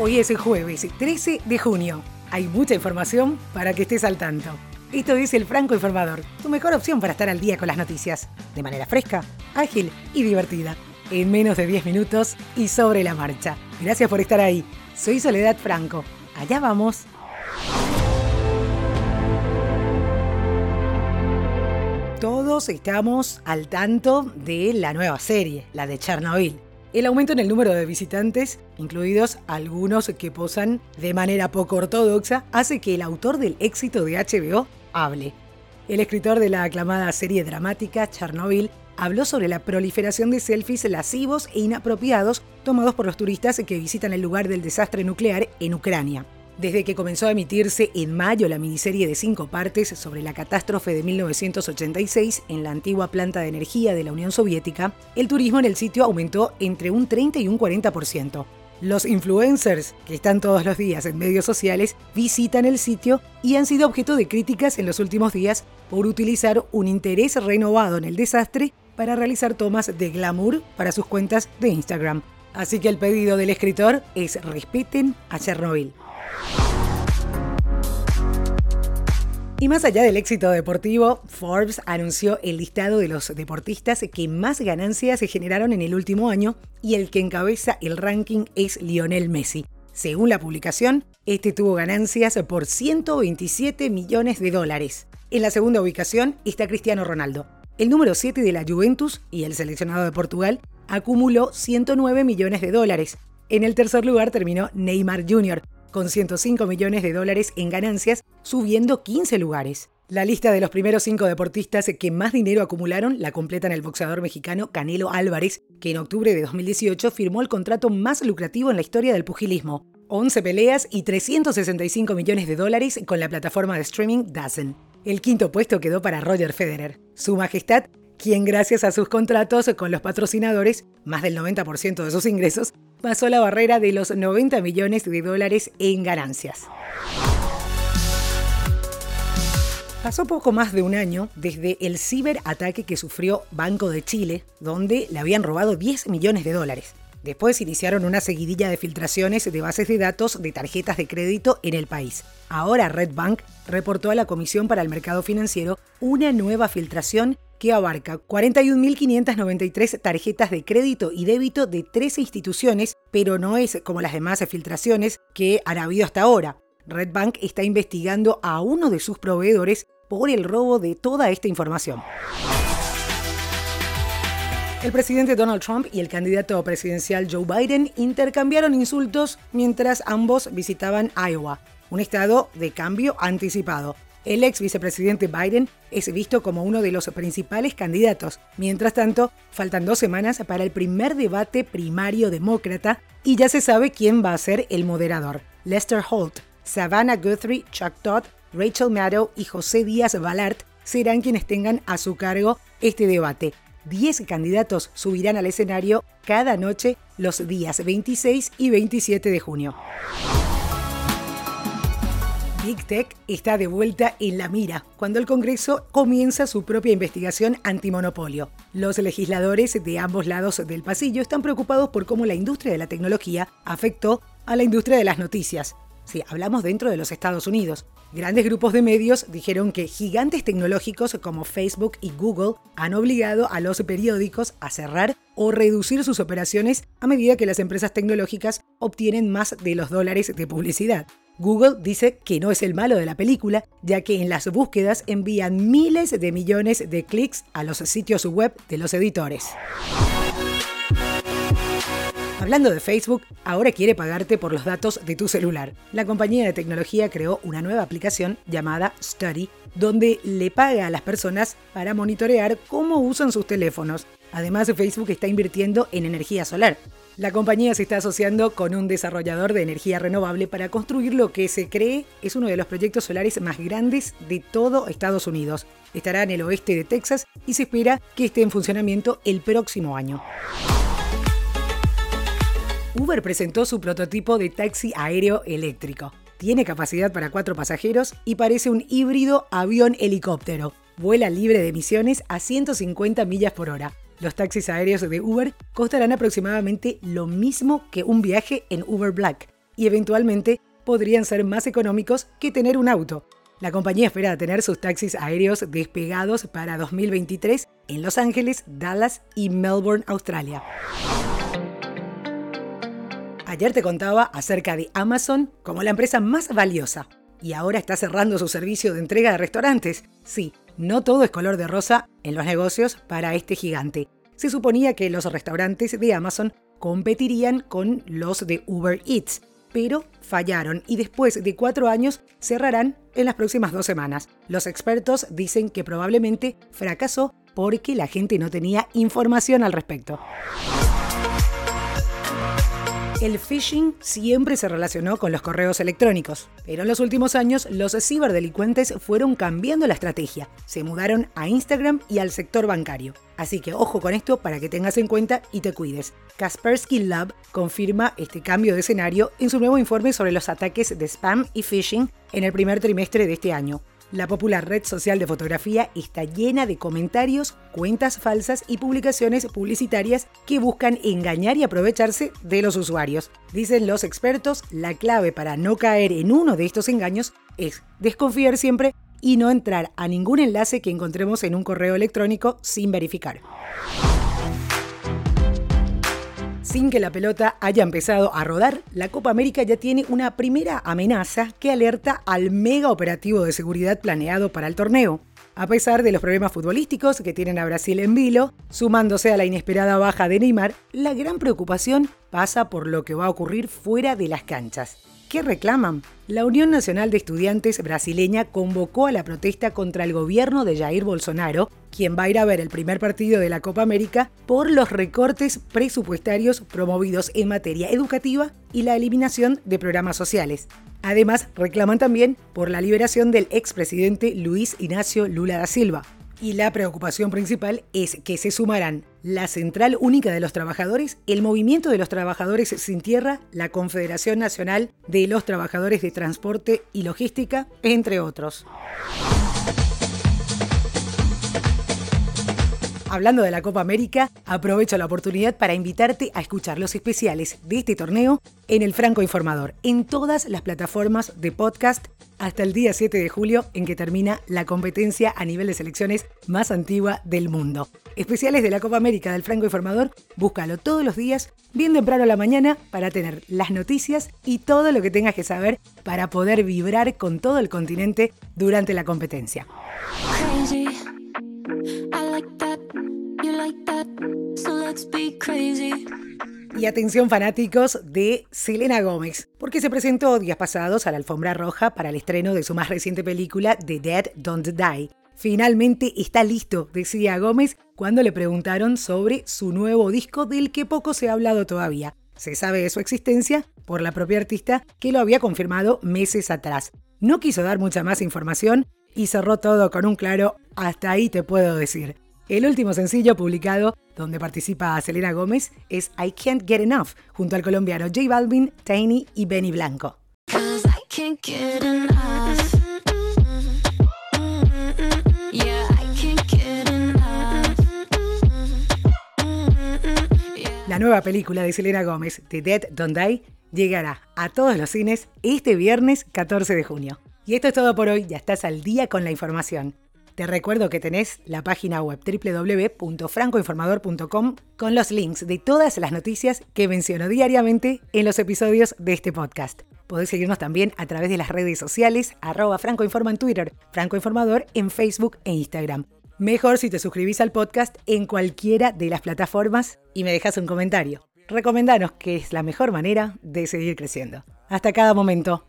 Hoy es el jueves 13 de junio. Hay mucha información para que estés al tanto. Esto es El Franco Informador, tu mejor opción para estar al día con las noticias, de manera fresca, ágil y divertida, en menos de 10 minutos y sobre la marcha. Gracias por estar ahí. Soy Soledad Franco. Allá vamos. Todos estamos al tanto de la nueva serie, la de Chernobyl. El aumento en el número de visitantes, incluidos algunos que posan de manera poco ortodoxa, hace que el autor del éxito de HBO hable. El escritor de la aclamada serie dramática Chernobyl habló sobre la proliferación de selfies lascivos e inapropiados tomados por los turistas que visitan el lugar del desastre nuclear en Ucrania. Desde que comenzó a emitirse en mayo la miniserie de cinco partes sobre la catástrofe de 1986 en la antigua planta de energía de la Unión Soviética, el turismo en el sitio aumentó entre un 30 y un 40%. Los influencers, que están todos los días en medios sociales, visitan el sitio y han sido objeto de críticas en los últimos días por utilizar un interés renovado en el desastre para realizar tomas de glamour para sus cuentas de Instagram. Así que el pedido del escritor es respeten a Chernobyl. Y más allá del éxito deportivo, Forbes anunció el listado de los deportistas que más ganancias se generaron en el último año y el que encabeza el ranking es Lionel Messi. Según la publicación, este tuvo ganancias por 127 millones de dólares. En la segunda ubicación está Cristiano Ronaldo. El número 7 de la Juventus y el seleccionado de Portugal acumuló 109 millones de dólares. En el tercer lugar terminó Neymar Jr., con 105 millones de dólares en ganancias, subiendo 15 lugares. La lista de los primeros cinco deportistas que más dinero acumularon la completan el boxeador mexicano Canelo Álvarez, que en octubre de 2018 firmó el contrato más lucrativo en la historia del pugilismo. 11 peleas y 365 millones de dólares con la plataforma de streaming DAZN. El quinto puesto quedó para Roger Federer. Su Majestad quien gracias a sus contratos con los patrocinadores, más del 90% de sus ingresos, pasó la barrera de los 90 millones de dólares en ganancias. Pasó poco más de un año desde el ciberataque que sufrió Banco de Chile, donde le habían robado 10 millones de dólares. Después iniciaron una seguidilla de filtraciones de bases de datos de tarjetas de crédito en el país. Ahora Red Bank reportó a la Comisión para el Mercado Financiero una nueva filtración que abarca 41.593 tarjetas de crédito y débito de 13 instituciones, pero no es como las demás filtraciones que han habido hasta ahora. Red Bank está investigando a uno de sus proveedores por el robo de toda esta información. El presidente Donald Trump y el candidato presidencial Joe Biden intercambiaron insultos mientras ambos visitaban Iowa, un estado de cambio anticipado. El ex vicepresidente Biden es visto como uno de los principales candidatos. Mientras tanto, faltan dos semanas para el primer debate primario demócrata y ya se sabe quién va a ser el moderador. Lester Holt, Savannah Guthrie, Chuck Todd, Rachel Maddow y José Díaz Balart serán quienes tengan a su cargo este debate. Diez candidatos subirán al escenario cada noche los días 26 y 27 de junio. Big Tech está de vuelta en la mira cuando el Congreso comienza su propia investigación antimonopolio. Los legisladores de ambos lados del pasillo están preocupados por cómo la industria de la tecnología afectó a la industria de las noticias. Si hablamos dentro de los Estados Unidos. Grandes grupos de medios dijeron que gigantes tecnológicos como Facebook y Google han obligado a los periódicos a cerrar o reducir sus operaciones a medida que las empresas tecnológicas obtienen más de los dólares de publicidad. Google dice que no es el malo de la película, ya que en las búsquedas envían miles de millones de clics a los sitios web de los editores. Hablando de Facebook, ahora quiere pagarte por los datos de tu celular. La compañía de tecnología creó una nueva aplicación llamada Study, donde le paga a las personas para monitorear cómo usan sus teléfonos. Además, Facebook está invirtiendo en energía solar. La compañía se está asociando con un desarrollador de energía renovable para construir lo que se cree es uno de los proyectos solares más grandes de todo Estados Unidos. Estará en el oeste de Texas y se espera que esté en funcionamiento el próximo año. Uber presentó su prototipo de taxi aéreo eléctrico. Tiene capacidad para cuatro pasajeros y parece un híbrido avión-helicóptero. Vuela libre de emisiones a 150 millas por hora. Los taxis aéreos de Uber costarán aproximadamente lo mismo que un viaje en Uber Black. y eventualmente podrían ser más económicos que tener un auto. La compañía espera tener sus taxis aéreos despegados para 2023 en Los Ángeles, Dallas y Melbourne, Australia. Ayer te contaba acerca de Amazon como la empresa más valiosa y ahora está cerrando su servicio de entrega de restaurantes. Sí, no todo es color de rosa en los negocios para este gigante. Se suponía que los restaurantes de Amazon competirían con los de Uber Eats, pero fallaron y después de cuatro años cerrarán en las próximas dos semanas. Los expertos dicen que probablemente fracasó porque la gente no tenía información al respecto. El phishing siempre se relacionó con los correos electrónicos, pero en los últimos años los ciberdelincuentes fueron cambiando la estrategia, se mudaron a Instagram y al sector bancario. Así que ojo con esto para que tengas en cuenta y te cuides. Kaspersky Lab confirma este cambio de escenario en su nuevo informe sobre los ataques de spam y phishing en el primer trimestre de este año. La popular red social de fotografía está llena de comentarios, cuentas falsas y publicaciones publicitarias que buscan engañar y aprovecharse de los usuarios. Dicen los expertos, la clave para no caer en uno de estos engaños es desconfiar siempre y no entrar a ningún enlace que encontremos en un correo electrónico sin verificar. Sin que la pelota haya empezado a rodar, la Copa América ya tiene una primera amenaza que alerta al mega operativo de seguridad planeado para el torneo. A pesar de los problemas futbolísticos que tienen a Brasil en vilo, sumándose a la inesperada baja de Neymar, la gran preocupación pasa por lo que va a ocurrir fuera de las canchas. ¿Qué reclaman? La Unión Nacional de Estudiantes brasileña convocó a la protesta contra el gobierno de Jair Bolsonaro, quien va a ir a ver el primer partido de la Copa América por los recortes presupuestarios promovidos en materia educativa y la eliminación de programas sociales. Además, reclaman también por la liberación del expresidente Luis Ignacio Lula da Silva. Y la preocupación principal es que se sumarán la Central Única de los Trabajadores, el Movimiento de los Trabajadores Sin Tierra, la Confederación Nacional de los Trabajadores de Transporte y Logística, entre otros. Hablando de la Copa América, aprovecho la oportunidad para invitarte a escuchar los especiales de este torneo en el Franco Informador, en todas las plataformas de podcast hasta el día 7 de julio en que termina la competencia a nivel de selecciones más antigua del mundo. Especiales de la Copa América del Franco Informador, búscalo todos los días, bien temprano a la mañana, para tener las noticias y todo lo que tengas que saber para poder vibrar con todo el continente durante la competencia. Y atención fanáticos de Selena Gómez, porque se presentó días pasados a la alfombra roja para el estreno de su más reciente película The Dead Don't Die. Finalmente está listo, decía Gómez cuando le preguntaron sobre su nuevo disco del que poco se ha hablado todavía. Se sabe de su existencia por la propia artista que lo había confirmado meses atrás. No quiso dar mucha más información y cerró todo con un claro hasta ahí te puedo decir. El último sencillo publicado, donde participa Selena Gómez, es I Can't Get Enough, junto al colombiano J Balvin, Tiny y Benny Blanco. La nueva película de Selena Gómez, The Dead Don't Die, llegará a todos los cines este viernes 14 de junio. Y esto es todo por hoy, ya estás al día con la información. Te recuerdo que tenés la página web www.francoinformador.com con los links de todas las noticias que menciono diariamente en los episodios de este podcast. Podés seguirnos también a través de las redes sociales, arroba francoinforma en Twitter, francoinformador en Facebook e Instagram. Mejor si te suscribís al podcast en cualquiera de las plataformas y me dejas un comentario. Recomendanos que es la mejor manera de seguir creciendo. Hasta cada momento.